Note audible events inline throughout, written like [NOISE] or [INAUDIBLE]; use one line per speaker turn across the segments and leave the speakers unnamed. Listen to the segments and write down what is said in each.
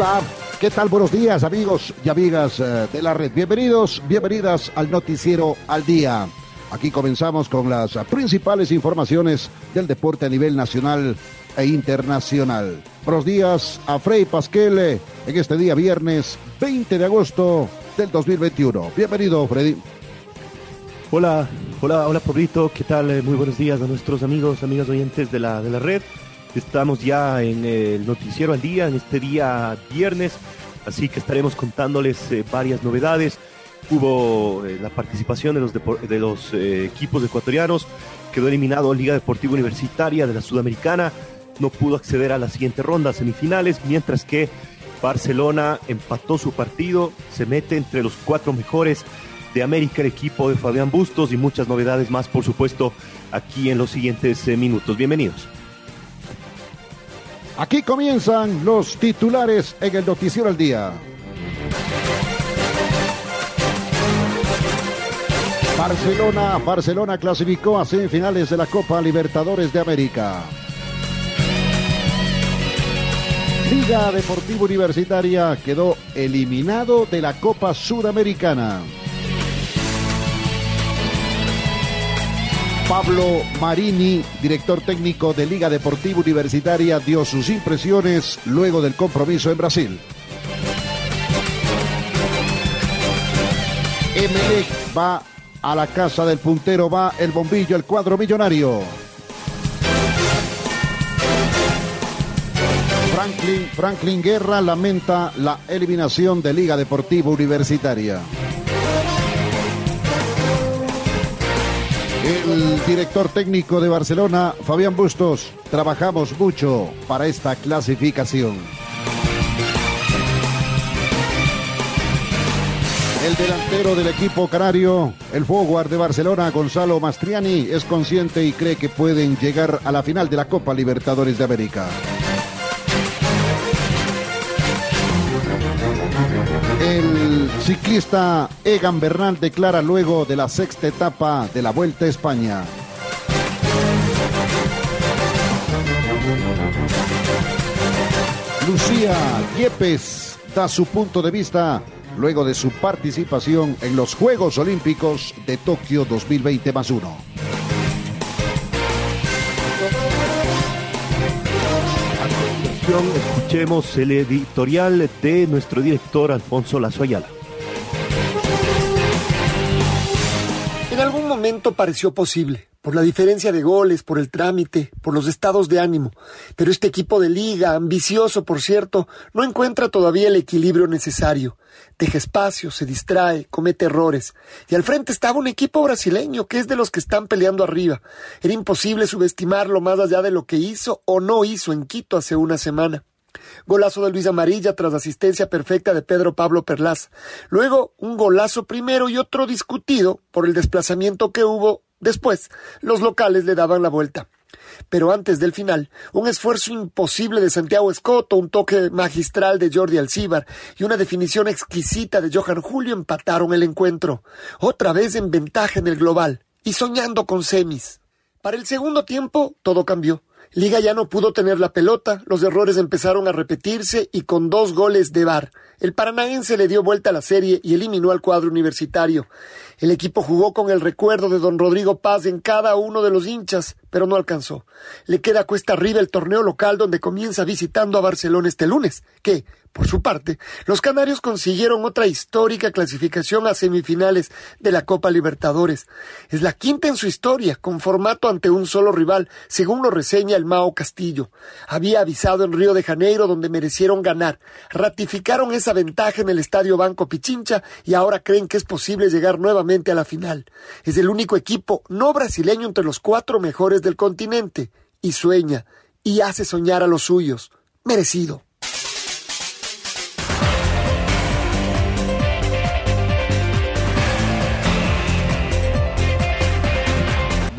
Hola, ¿qué tal? Buenos días amigos y amigas eh, de la red. Bienvenidos, bienvenidas al noticiero al día. Aquí comenzamos con las principales informaciones del deporte a nivel nacional e internacional. Buenos días a Frey Pasquele en este día viernes 20 de agosto del 2021. Bienvenido, Freddy.
Hola, hola, hola, Pobrito. ¿Qué tal? Eh, muy buenos días a nuestros amigos, amigas oyentes de la, de la red. Estamos ya en el noticiero al día, en este día viernes, así que estaremos contándoles eh, varias novedades. Hubo eh, la participación de los, eh, equipos ecuatorianos, quedó eliminado Liga Deportiva Universitaria de la Sudamericana, no pudo acceder a la siguiente ronda, semifinales, mientras que Barcelona empató su partido, se mete entre los cuatro mejores de América, el equipo de Fabián Bustos y muchas novedades más, por supuesto, aquí en los siguientes minutos. Bienvenidos.
Aquí comienzan los titulares en el Noticiero al Día. Barcelona, Barcelona clasificó a semifinales de la Copa Libertadores de América. Liga Deportiva Universitaria quedó eliminado de la Copa Sudamericana. Pablo Marini, director técnico de Liga Deportiva Universitaria, dio sus impresiones luego del compromiso en Brasil. Emelec va a la casa del puntero, va el bombillo, el cuadro millonario. Franklin, Franklin Guerra lamenta la eliminación de Liga Deportiva Universitaria. El director técnico de Barcelona, Fabián Bustos, trabajamos mucho para esta clasificación. El delantero del equipo canario, el forward de Barcelona, Gonzalo Mastriani, es consciente y cree que pueden llegar a la final de la Copa Libertadores de América. Ciclista Egan Bernal declara luego de la sexta etapa de la Vuelta a España. Lucía Yepes da su punto de vista luego de su participación en los Juegos Olímpicos de Tokio 2020 más uno.
escuchemos el editorial de nuestro director Alfonso Lazo Ayala.
Momento pareció posible, por la diferencia de goles, por el trámite, por los estados de ánimo, pero este equipo de liga, ambicioso por cierto, no encuentra todavía el equilibrio necesario. Deja espacio, se distrae, comete errores. Y al frente estaba un equipo brasileño que es de los que están peleando arriba. Era imposible subestimarlo más allá de lo que hizo o no hizo en Quito hace una semana. Golazo de Luis Amarilla tras asistencia perfecta de Pedro Pablo Perlaz. Luego un golazo primero y otro discutido por el desplazamiento que hubo después. Los locales le daban la vuelta. Pero antes del final, un esfuerzo imposible de Santiago Escoto, un toque magistral de Jordi Alcíbar y una definición exquisita de Johan Julio empataron el encuentro, otra vez en ventaja en el global y soñando con semis. Para el segundo tiempo, todo cambió. Liga ya no pudo tener la pelota, los errores empezaron a repetirse y con dos goles de bar. El paranaense le dio vuelta a la serie y eliminó al cuadro universitario. El equipo jugó con el recuerdo de don Rodrigo Paz en cada uno de los hinchas, pero no alcanzó. Le queda cuesta arriba el torneo local donde comienza visitando a Barcelona este lunes, que, Por su parte, los canarios consiguieron otra histórica clasificación a semifinales de la Copa Libertadores. Es la quinta en su historia, con formato ante un solo rival, según lo reseña el Mao Castillo. Había avisado en Río de Janeiro donde merecieron ganar. Ratificaron esa ventaja en el Estadio Banco Pichincha y ahora creen que es posible llegar nuevamente a la final. Es el único equipo no brasileño entre los cuatro mejores del continente. Y sueña, y hace soñar a los suyos. Merecido.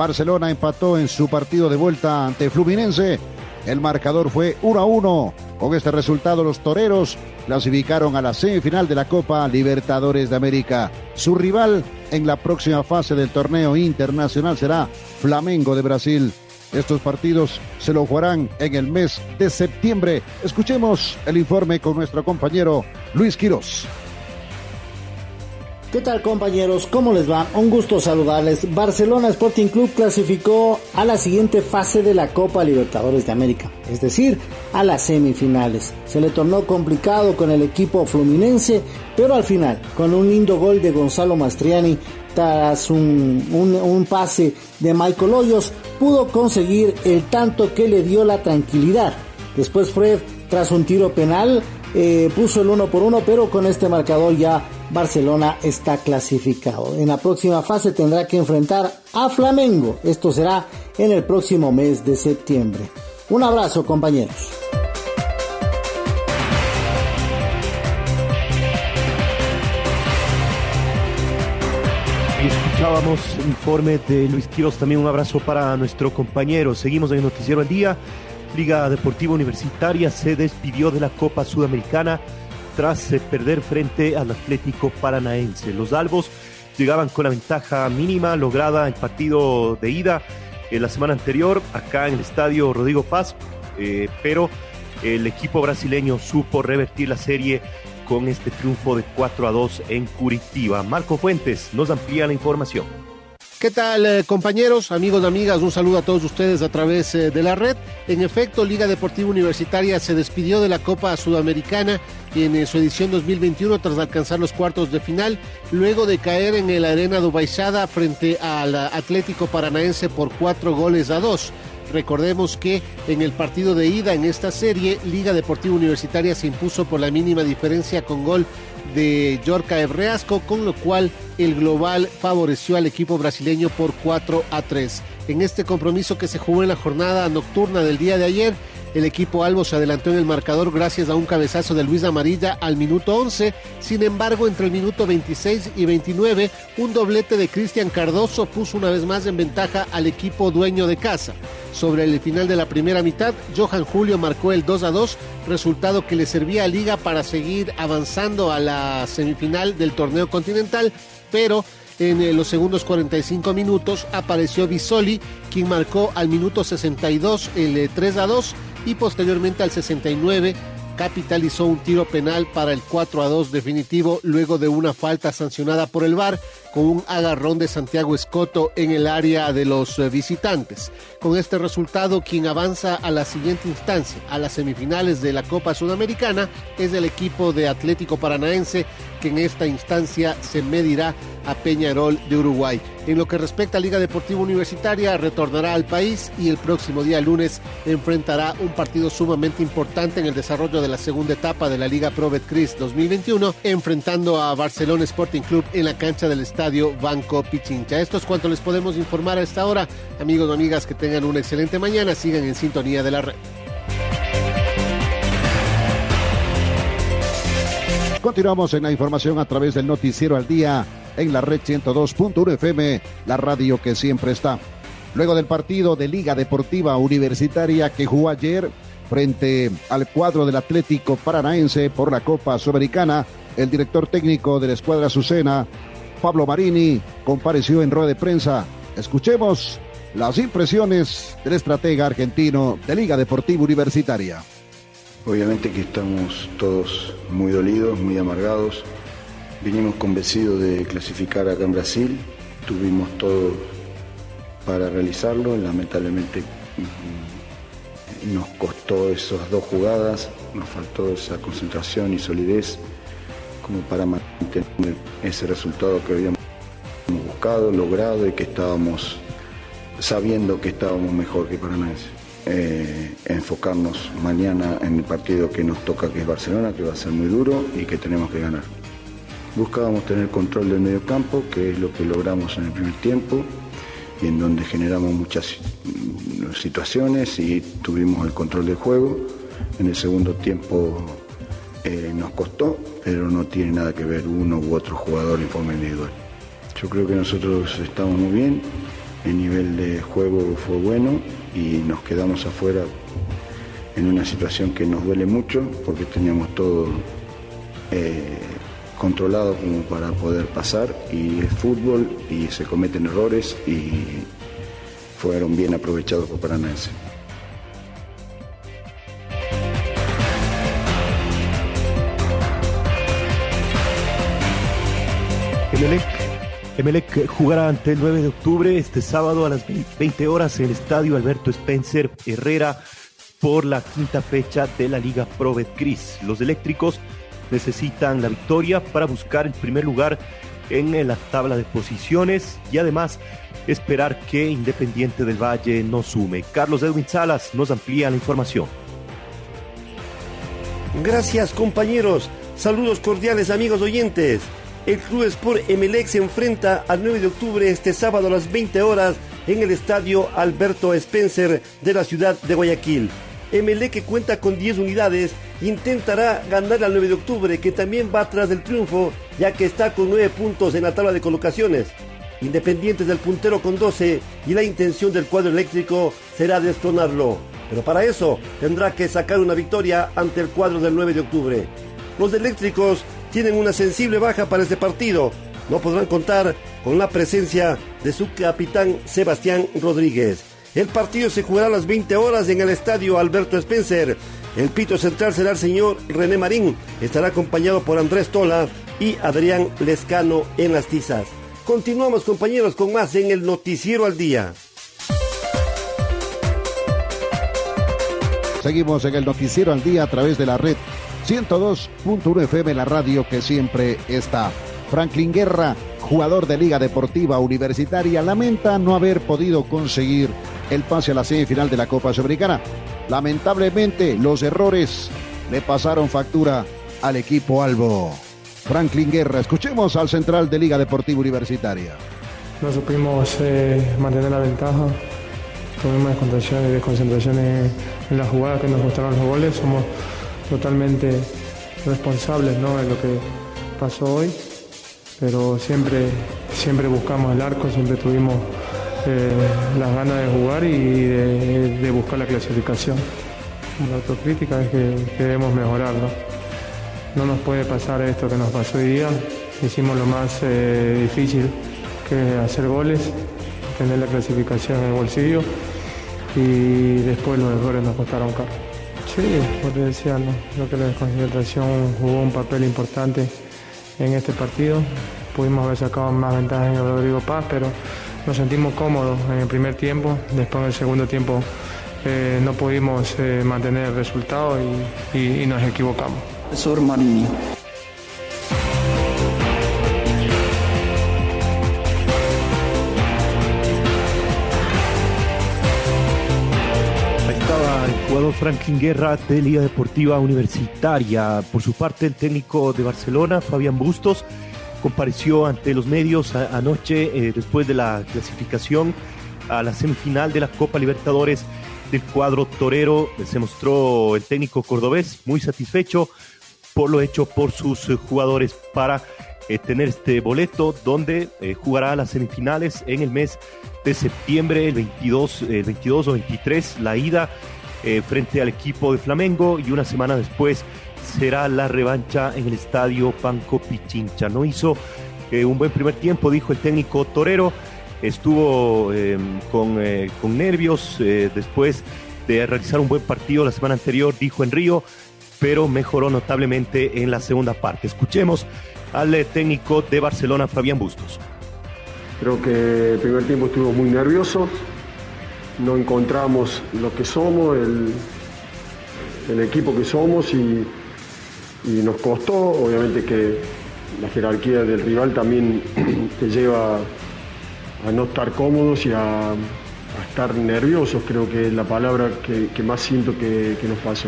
Barcelona empató en su partido de vuelta ante Fluminense. El marcador fue 1 a 1. Con este resultado, los toreros clasificaron a la semifinal de la Copa Libertadores de América. Su rival en la próxima fase del torneo internacional será Flamengo de Brasil. Estos partidos se lo jugarán en el mes de septiembre. Escuchemos el informe con nuestro compañero Luis Quirós.
¿Qué tal compañeros? ¿Cómo les va? Un gusto saludarles. Barcelona Sporting Club clasificó a la siguiente fase de la Copa Libertadores de América, es decir, a las semifinales. Se le tornó complicado con el equipo fluminense, pero al final, con un lindo gol de Gonzalo Mastriani, tras un, un, pase de Michael Hoyos, pudo conseguir el tanto que le dio la tranquilidad. Después Fred, tras un tiro penal, eh, puso el uno por uno, pero con este marcador ya Barcelona está clasificado. En la próxima fase tendrá que enfrentar a Flamengo. Esto será en el próximo mes de septiembre. Un abrazo compañeros.
Escuchábamos informe de Luis Quiroz, también un abrazo para nuestro compañero. Seguimos en el Noticiero al Día. Liga Deportiva Universitaria se despidió de la Copa Sudamericana tras eh, perder frente al Atlético Paranaense. Los albos llegaban con la ventaja mínima lograda en partido de ida en eh, la semana anterior acá en el estadio Rodrigo Paz, eh, pero el equipo brasileño supo revertir la serie con este triunfo de 4 a 2 en Curitiba. Marco Fuentes nos amplía la información.
¿Qué tal eh, compañeros, amigos, amigas? Un saludo a todos ustedes a través eh, de la red. En efecto, Liga Deportiva Universitaria se despidió de la Copa Sudamericana en eh, su edición 2021 tras alcanzar los cuartos de final, luego de caer en la arena Dubaisada frente al Atlético Paranaense por cuatro goles a dos. Recordemos que en el partido de ida en esta serie, Liga Deportiva Universitaria se impuso por la mínima diferencia con gol de Yorca Ebreasco, con lo cual el global favoreció al equipo brasileño por 4 a 3. En este compromiso que se jugó en la jornada nocturna del día de ayer, el equipo Albo se adelantó en el marcador gracias a un cabezazo de Luis Amarilla al minuto 11. Sin embargo, entre el minuto 26 y 29, un doblete de Cristian Cardoso puso una vez más en ventaja al equipo dueño de casa. Sobre el final de la primera mitad, Johan Julio marcó el 2 a 2, resultado que le servía a Liga para seguir avanzando a la semifinal del torneo continental, pero en eh, los segundos 45 minutos apareció Bisoli, quien marcó al minuto 62 el 3 eh, a 2 y posteriormente al 69 capitalizó un tiro penal para el 4 a 2 definitivo luego de una falta sancionada por el VAR con un agarrón de Santiago Escoto en el área de los eh, visitantes. Con este resultado, quien avanza a la siguiente instancia, a las semifinales de la Copa Sudamericana, es el equipo de Atlético Paranaense, que en esta instancia se medirá a Peñarol de Uruguay. En lo que respecta a Liga Deportiva Universitaria, retornará al país y el próximo día lunes enfrentará un partido sumamente importante en el desarrollo de la segunda etapa de la Liga Pro Betcris 2021, enfrentando a Barcelona Sporting Club en la cancha del Estadio Estadio Banco Pichincha. Esto es cuanto les podemos informar a esta hora. Amigos o amigas, que tengan una excelente mañana. Sigan en sintonía de la red.
Continuamos en la información a través del noticiero al día en la red 102.1 FM, la radio que siempre está. Luego del partido de Liga Deportiva Universitaria que jugó ayer frente al cuadro del Atlético Paranaense por la Copa Sudamericana, el director técnico de la escuadra Azucena, Pablo Marini compareció en rueda de prensa. Escuchemos las impresiones del estratega argentino de Liga Deportiva Universitaria.
Obviamente que estamos todos muy dolidos, muy amargados. Vinimos convencidos de clasificar acá en Brasil. Tuvimos todo para realizarlo. Lamentablemente mm, nos costó esas dos jugadas nos faltó esa concentración y solidez como para mantener ese resultado que habíamos buscado, logrado y que estábamos sabiendo que estábamos mejor que Paranaense. Eh, enfocarnos mañana en el partido que nos toca, que es Barcelona, que va a ser muy duro y que tenemos que ganar. Buscábamos tener control del medio campo, que es lo que logramos en el primer tiempo, y en donde generamos muchas mm, situaciones y tuvimos el control del juego. En el segundo tiempo eh, nos costó, pero no tiene nada que ver uno u otro jugador en forma individual. Yo creo que nosotros estamos muy bien, el nivel de juego fue bueno y nos quedamos afuera en una situación que nos duele mucho porque teníamos todo eh, controlado como para poder pasar y es fútbol y se cometen errores y fueron bien aprovechados por Paranaense.
Emelec jugará ante el 9 de octubre este sábado a las 20 horas en el estadio Alberto Spencer Herrera por la quinta fecha de la Liga Pro Betcris. Los eléctricos necesitan la victoria para buscar el primer lugar en la tabla de posiciones y además esperar que Independiente del Valle no sume. Carlos Edwin Salas nos amplía la información.
Gracias compañeros, saludos cordiales amigos oyentes. El Club Sport Emelec se enfrenta al 9 de octubre este sábado a las 20 horas en el estadio Alberto Spencer de la ciudad de Guayaquil. Emelec que cuenta con 10 unidades intentará ganar al 9 de octubre que también va atrás del triunfo ya que está con 9 puntos en la tabla de colocaciones. Independientes del puntero con 12 y la intención del cuadro eléctrico será destronarlo. Pero para eso tendrá que sacar una victoria ante el cuadro del 9 de octubre. Los eléctricos tienen una sensible baja para este partido. No podrán contar con la presencia de su capitán Sebastián Rodríguez. El partido se jugará a las 20 horas en el estadio Alberto Spencer. El pito central será el señor René Marín. Estará acompañado por Andrés Tola y Adrián Lescano en las tizas. Continuamos compañeros con más en el Noticiero al Día.
Seguimos en el Noticiero al Día a través de la red 102.1 FM, la radio que siempre está. Franklin Guerra, jugador de Liga Deportiva Universitaria, lamenta no haber podido conseguir el pase a la semifinal de la Copa Sudamericana. Lamentablemente, los errores le pasaron factura al equipo Albo. Franklin Guerra, escuchemos al central de Liga Deportiva Universitaria.
No supimos eh, mantener la ventaja. Tuvimos desconcentraciones en la jugada que nos costaron los goles. Somos totalmente responsables ¿no? de lo que pasó hoy, pero siempre, siempre buscamos el arco, siempre tuvimos eh, las ganas de jugar y de, buscar la clasificación. La autocrítica es que, debemos mejorar. ¿no? nos puede pasar esto que nos pasó hoy día. Hicimos lo más eh, difícil, que hacer goles, tener la clasificación en el bolsillo y después los errores nos costaron caro. Sí, te decía, creo que la desconcentración jugó un papel importante en este partido. Pudimos haber sacado más ventajas en el Rodrigo Paz, pero nos sentimos cómodos en el primer tiempo. Después en el segundo tiempo eh, no pudimos eh, mantener el resultado y, nos equivocamos.
Marini.
Jugador Franklin Guerra de Liga Deportiva Universitaria. Por su parte, el técnico de Barcelona, Fabián Bustos, compareció ante los medios anoche eh, después de la clasificación a la semifinal de la Copa Libertadores del cuadro torero. Se mostró el técnico cordobés muy satisfecho por lo hecho por sus eh, jugadores para eh, tener este boleto donde jugará las semifinales en el mes de septiembre, el 22, el 22 o 23, la ida eh, frente al equipo de Flamengo y una semana después será la revancha en el estadio Panco Pichincha. No hizo eh, un buen primer tiempo, dijo el técnico Torero, estuvo em, con, eh, con, nervios después de realizar un buen partido la semana anterior, dijo en Río, pero mejoró notablemente en la segunda parte. Escuchemos al técnico de Barcelona, Fabián Bustos.
Creo que el primer tiempo estuvo muy nervioso, no encontramos lo que somos, el, el equipo que somos y, nos costó, obviamente que la jerarquía del rival también [CLEARS THROAT] te lleva a no estar cómodos y a, estar nerviosos, creo que es la palabra que, más siento que, nos pasó.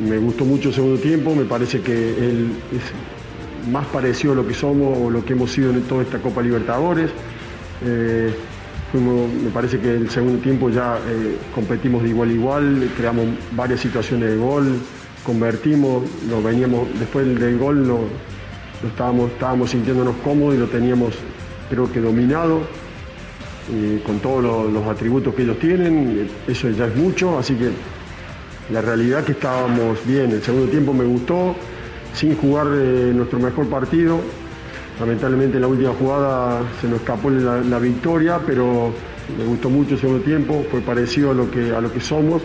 Me gustó mucho el segundo tiempo, me parece que es más parecido a lo que somos o lo que hemos sido en toda esta Copa Libertadores. Eh, me parece que el segundo tiempo ya eh, competimos de igual a igual, creamos varias situaciones de gol, convertimos, lo veníamos, después del, gol lo, lo estábamos, estábamos sintiéndonos cómodos y lo teníamos creo que dominado y con todos los, atributos que ellos tienen, eh, eso ya es mucho, así que la realidad que estábamos bien, el segundo tiempo me gustó, sin jugar eh, nuestro mejor partido, lamentablemente en la última jugada se nos escapó la, victoria, pero me gustó mucho el segundo tiempo, fue parecido a lo que, a lo que somos,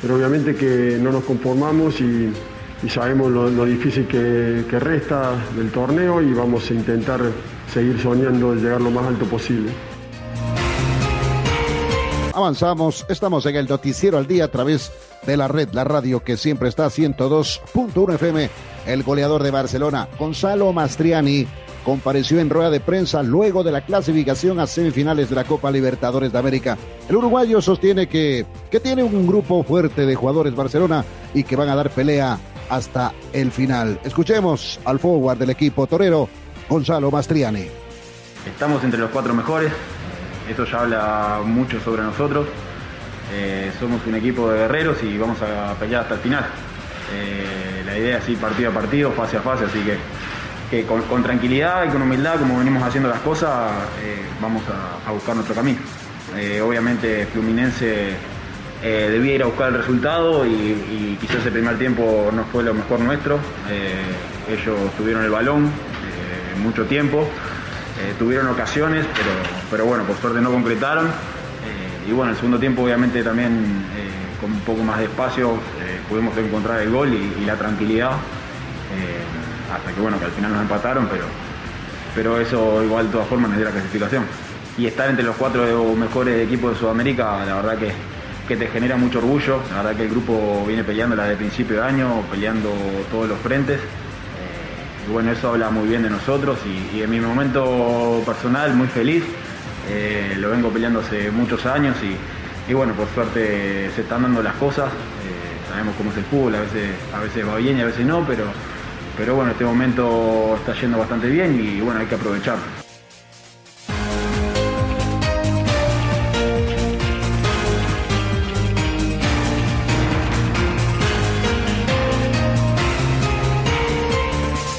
pero obviamente que no nos conformamos y, sabemos lo, difícil que, que resta del torneo y vamos a intentar seguir soñando de llegar lo más alto posible.
Avanzamos, estamos en el noticiero al día a través de la red, la radio que siempre está a 102.1 FM. El goleador de Barcelona, Gonzalo Mastriani, compareció en rueda de prensa luego de la clasificación a semifinales de la Copa Libertadores de América. El uruguayo sostiene que, que tiene un grupo fuerte de jugadores Barcelona y que van a dar pelea hasta el final. Escuchemos al forward del equipo torero, Gonzalo Mastriani.
Estamos entre los cuatro mejores, eso ya habla mucho sobre nosotros. Eh, somos un equipo de guerreros y vamos a pelear hasta el final. Eh, la idea es ir partido a partido, fase a fase, así que, que con, tranquilidad y con humildad, como venimos haciendo las cosas, eh, vamos a, buscar nuestro camino. Eh, obviamente Fluminense eh, debía ir a buscar el resultado y, quizás el primer tiempo no fue lo mejor nuestro. Ellos tuvieron el balón mucho tiempo, tuvieron ocasiones, pero, pero bueno, por suerte no concretaron. Y bueno, el segundo tiempo obviamente también con un poco más de espacio pudimos encontrar el gol y la tranquilidad. Hasta que bueno, que al final nos empataron, pero, pero eso igual de todas formas nos dio la clasificación. Y estar entre los cuatro mejores equipos de Sudamérica, la verdad que, que te genera mucho orgullo. La verdad que el grupo viene peleando desde el principio de año, peleando todos los frentes. Eh, y bueno, eso habla muy bien de nosotros y, y en mi momento personal muy feliz. Eh, lo vengo peleando hace muchos años y, y bueno, por suerte se están dando las cosas. Eh, sabemos cómo es el fútbol, a veces, a veces va bien y a veces no, pero, pero bueno, este momento está yendo bastante bien y bueno, hay que aprovecharlo.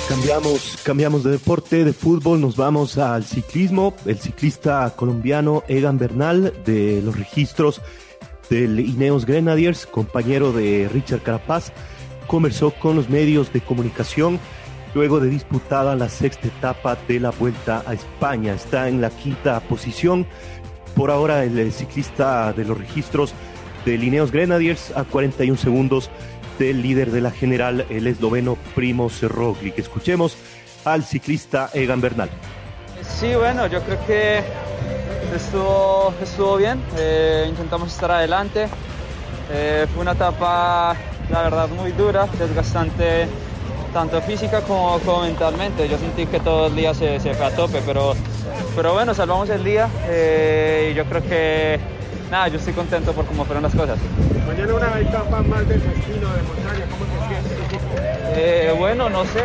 Cambiamos, cambiamos de deporte, de fútbol, nos vamos al ciclismo. El ciclista colombiano Egan Bernal de los registros del Ineos Grenadiers, compañero de Richard Carapaz, conversó con los medios de comunicación luego de disputada la sexta etapa de la Vuelta a España. Está en la quinta posición. Por ahora el ciclista de los registros del Ineos Grenadiers a 41 segundos del líder de la general, el esloveno Primoz Roglic. Escuchemos al ciclista Egan Bernal.
Sí, bueno, yo creo que estuvo, estuvo bien. Eh, intentamos estar adelante. Eh, fue una etapa, la verdad, muy dura, desgastante, tanto física como, como mentalmente. Yo sentí que todo el día se, se fue a tope, pero, pero bueno, salvamos el día eh, y yo creo que, nada, yo estoy contento por cómo fueron las cosas.
Mañana una etapa más del destino de montaña, ¿cómo te sientes?
Eh, bueno, no sé,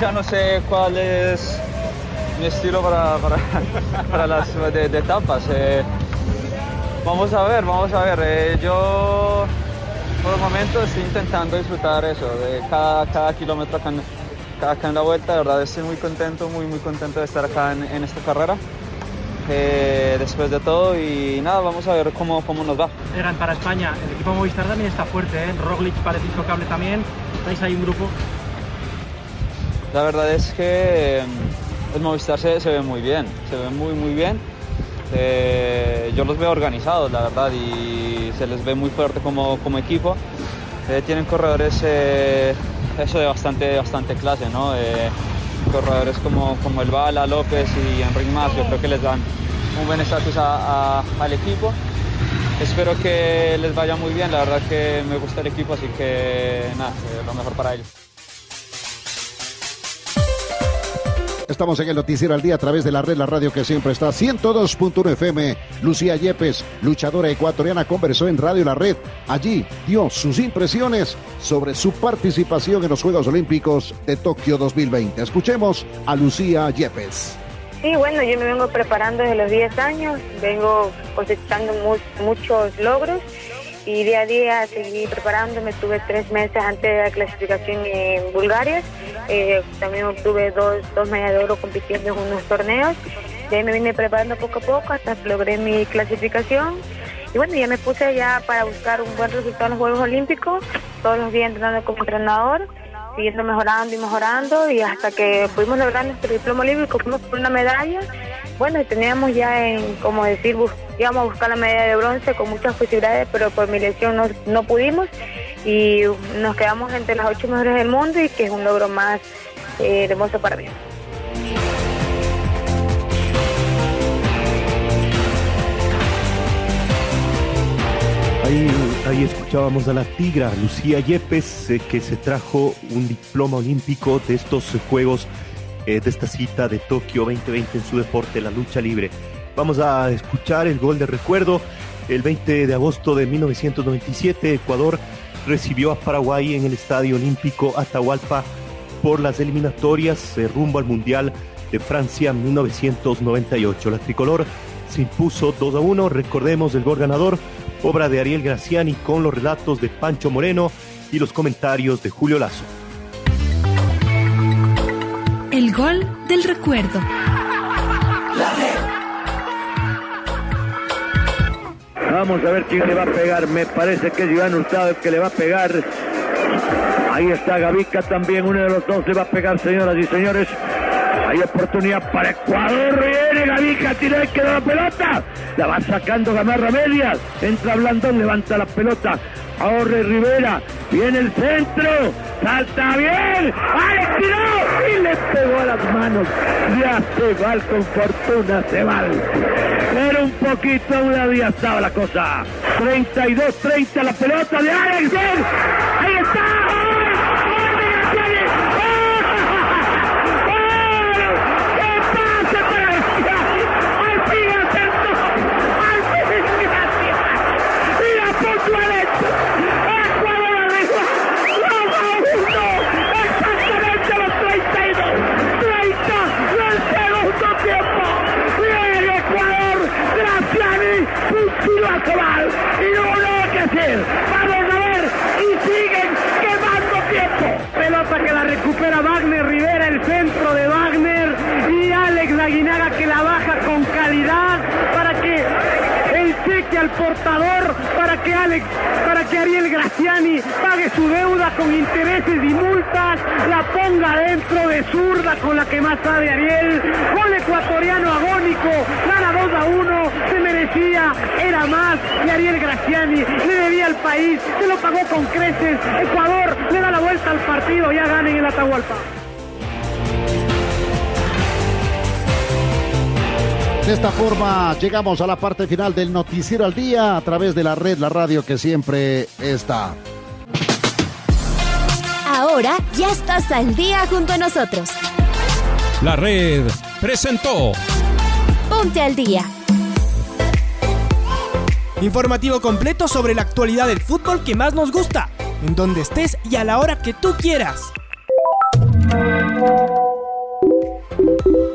ya no sé cuál es mi estilo para, para, [LAUGHS] para las de, de etapas. Eh, vamos a ver, vamos a ver. Yo por el momento estoy intentando disfrutar eso, de cada, cada kilómetro acá en, acá, en la vuelta. De verdad estoy muy contento, muy muy contento de estar acá en, en esta carrera. Eh, después de todo y nada, vamos a ver cómo, cómo nos va.
Eran para España, el equipo Movistar también está fuerte, ¿eh? Roglic parece intocable también, estáis ahí un grupo.
La verdad es que eh, el Movistar se, se ve muy bien, se ve muy muy bien. Eh, yo los veo organizados, la verdad, y se les ve muy fuerte como, como equipo. Eh, tienen corredores eh, eso de bastante, bastante clase, ¿no? Corredores como, como el Bala, López y Enrique Más, yo creo que les dan un buen estatus al equipo. espero que les vaya muy bien. La verdad que me gusta el equipo, así que nada, lo mejor para ellos.
Estamos en el Noticiero al Día a través de la red La Radio que siempre está 102.1 FM. Lucía Yepes, luchadora ecuatoriana, conversó en Radio La Red. Allí dio sus impresiones sobre su participación en los Juegos Olímpicos de Tokio 2020. Escuchemos a Lucía Yepes.
Sí, bueno, yo me vengo preparando desde los 10 años, vengo cosechando muchos logros y día a día seguí preparándome. Tuve tres meses antes de la clasificación en Bulgaria. Eh, también obtuve dos, dos medallas de oro compitiendo en unos torneos. De ahí me vine preparando poco a poco hasta que logré mi clasificación. Y bueno, ya me puse ya para buscar un buen resultado en los Juegos Olímpicos. Todos los días entrenando como entrenador siguiendo mejorando y mejorando y hasta que pudimos lograr nuestro diploma olímpico, fuimos por una medalla. Bueno, teníamos ya en, como decir, íbamos a buscar la medalla de bronce con muchas posibilidades, pero por mi lesión no, no pudimos y nos quedamos entre las ocho mejores del mundo y que es un logro más eh, hermoso para mí.
Ahí, escuchábamos a la tigra Lucía Yepes, eh, que se trajo un diploma olímpico de estos Juegos, eh, de esta cita de Tokio 2020 en su deporte, la lucha libre. Vamos a escuchar el gol de recuerdo. El 20 de agosto de 1997, Ecuador recibió a Paraguay en el Estadio Olímpico Atahualpa por las eliminatorias eh, rumbo al Mundial de Francia 1998. La tricolor se impuso 2 a 1. Recordemos el gol ganador obra de Ariel Graciani con los relatos de Pancho Moreno y los comentarios de Julio Lazo.
El gol del recuerdo.
Vamos a ver quién le va a pegar. Me parece que es Iván Hurtado el que le va a pegar. Ahí está Gavica también. Uno de los dos le va a pegar, señoras y señores. Hay oportunidad para Ecuador. Viene Gavica, tira y queda la pelota. La va sacando Gamarra Medias. Entra Blandón, levanta la pelota. Ahorre Rivera. Viene el centro. Salta bien. ¡Ay, tiró! Y le pegó a las manos. Ya se va con fortuna, se va. Pero un poquito una día estaba la cosa. 32-30 la pelota de Alex. Ahí está. Y no nada que hacer. Vamos a ver y siguen quemando tiempo.
Pelota que la recupera Wagner Rivera, el centro de Wagner y Alex Aguinaga que la baja con calidad al portador para que Alex, para que Ariel Graciani pague su deuda con intereses y multas, la ponga dentro de zurda con la que más sabe Ariel, gol ecuatoriano agónico, gana 2 a 1, se merecía, era más y Ariel Graciani le debía al país, se lo pagó con creces, Ecuador le da la vuelta al partido, ya gana en el Atahualpa.
De esta forma llegamos a la parte final del noticiero al día a través de la red, la radio que siempre está.
Ahora ya estás al día junto a nosotros.
La red presentó
Ponte al día.
Informativo completo sobre la actualidad del fútbol que más nos gusta, en donde estés y a la hora que tú quieras.